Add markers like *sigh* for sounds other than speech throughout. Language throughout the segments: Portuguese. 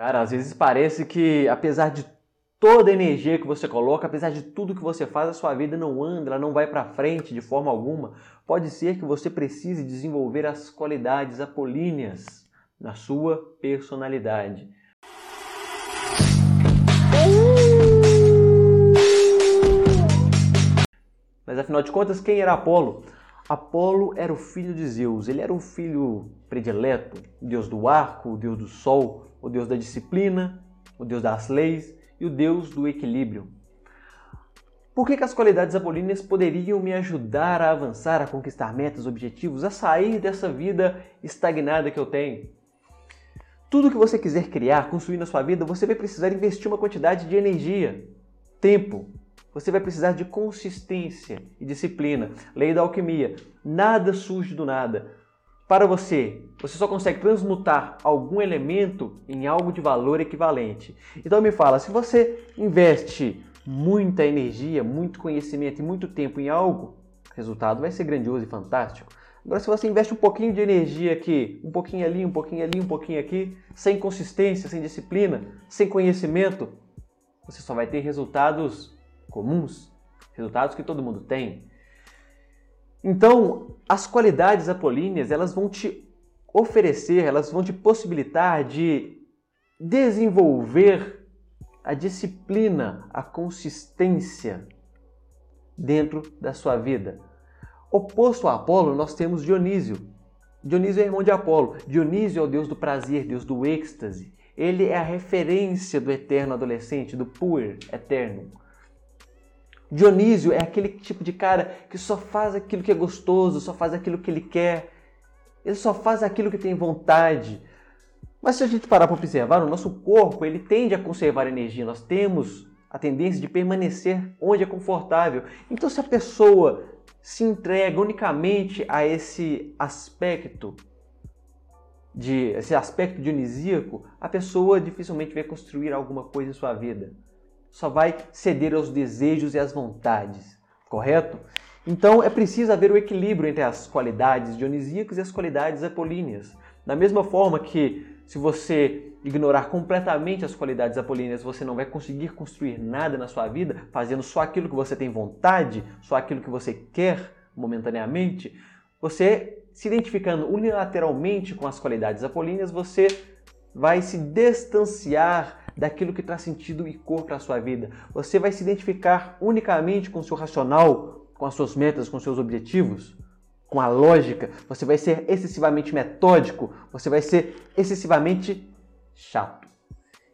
Cara, às vezes parece que apesar de toda a energia que você coloca, apesar de tudo que você faz, a sua vida não anda, ela não vai para frente de forma alguma. Pode ser que você precise desenvolver as qualidades apolíneas na sua personalidade. Mas afinal de contas, quem era Apolo? Apolo era o filho de Zeus, ele era o filho predileto, o deus do arco, o deus do sol, o deus da disciplina, o deus das leis e o deus do equilíbrio. Por que, que as qualidades apolíneas poderiam me ajudar a avançar, a conquistar metas, objetivos, a sair dessa vida estagnada que eu tenho? Tudo que você quiser criar, construir na sua vida, você vai precisar investir uma quantidade de energia, tempo, você vai precisar de consistência e disciplina. Lei da alquimia. Nada surge do nada. Para você, você só consegue transmutar algum elemento em algo de valor equivalente. Então me fala, se você investe muita energia, muito conhecimento e muito tempo em algo, o resultado vai ser grandioso e fantástico. Agora, se você investe um pouquinho de energia aqui, um pouquinho ali, um pouquinho ali, um pouquinho aqui, sem consistência, sem disciplina, sem conhecimento, você só vai ter resultados comuns, resultados que todo mundo tem. Então, as qualidades apolíneas, elas vão te oferecer, elas vão te possibilitar de desenvolver a disciplina, a consistência dentro da sua vida. Oposto a Apolo, nós temos Dionísio. Dionísio é irmão de Apolo. Dionísio é o deus do prazer, deus do êxtase. Ele é a referência do eterno adolescente, do puer eterno. Dionísio é aquele tipo de cara que só faz aquilo que é gostoso, só faz aquilo que ele quer, ele só faz aquilo que tem vontade. Mas se a gente parar para observar, o nosso corpo ele tende a conservar energia, nós temos a tendência de permanecer onde é confortável. Então, se a pessoa se entrega unicamente a esse aspecto de esse aspecto dionisíaco, a pessoa dificilmente vai construir alguma coisa em sua vida só vai ceder aos desejos e às vontades, correto? Então é preciso haver o equilíbrio entre as qualidades dionisíacas e as qualidades apolíneas. Da mesma forma que se você ignorar completamente as qualidades apolíneas, você não vai conseguir construir nada na sua vida, fazendo só aquilo que você tem vontade, só aquilo que você quer momentaneamente, você se identificando unilateralmente com as qualidades apolíneas, você vai se distanciar daquilo que traz sentido e cor para a sua vida. Você vai se identificar unicamente com o seu racional, com as suas metas, com os seus objetivos, com a lógica. Você vai ser excessivamente metódico, você vai ser excessivamente chato.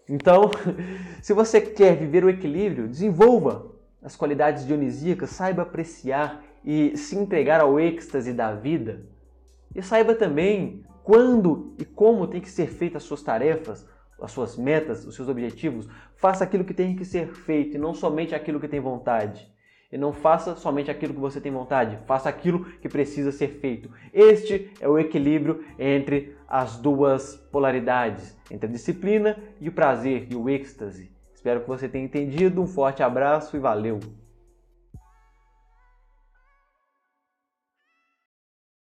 Então, *laughs* se você quer viver o equilíbrio, desenvolva as qualidades dionisíacas, saiba apreciar e se entregar ao êxtase da vida. E saiba também quando e como tem que ser feitas as suas tarefas, as suas metas, os seus objetivos, faça aquilo que tem que ser feito e não somente aquilo que tem vontade. E não faça somente aquilo que você tem vontade, faça aquilo que precisa ser feito. Este é o equilíbrio entre as duas polaridades, entre a disciplina e o prazer e o êxtase. Espero que você tenha entendido. Um forte abraço e valeu!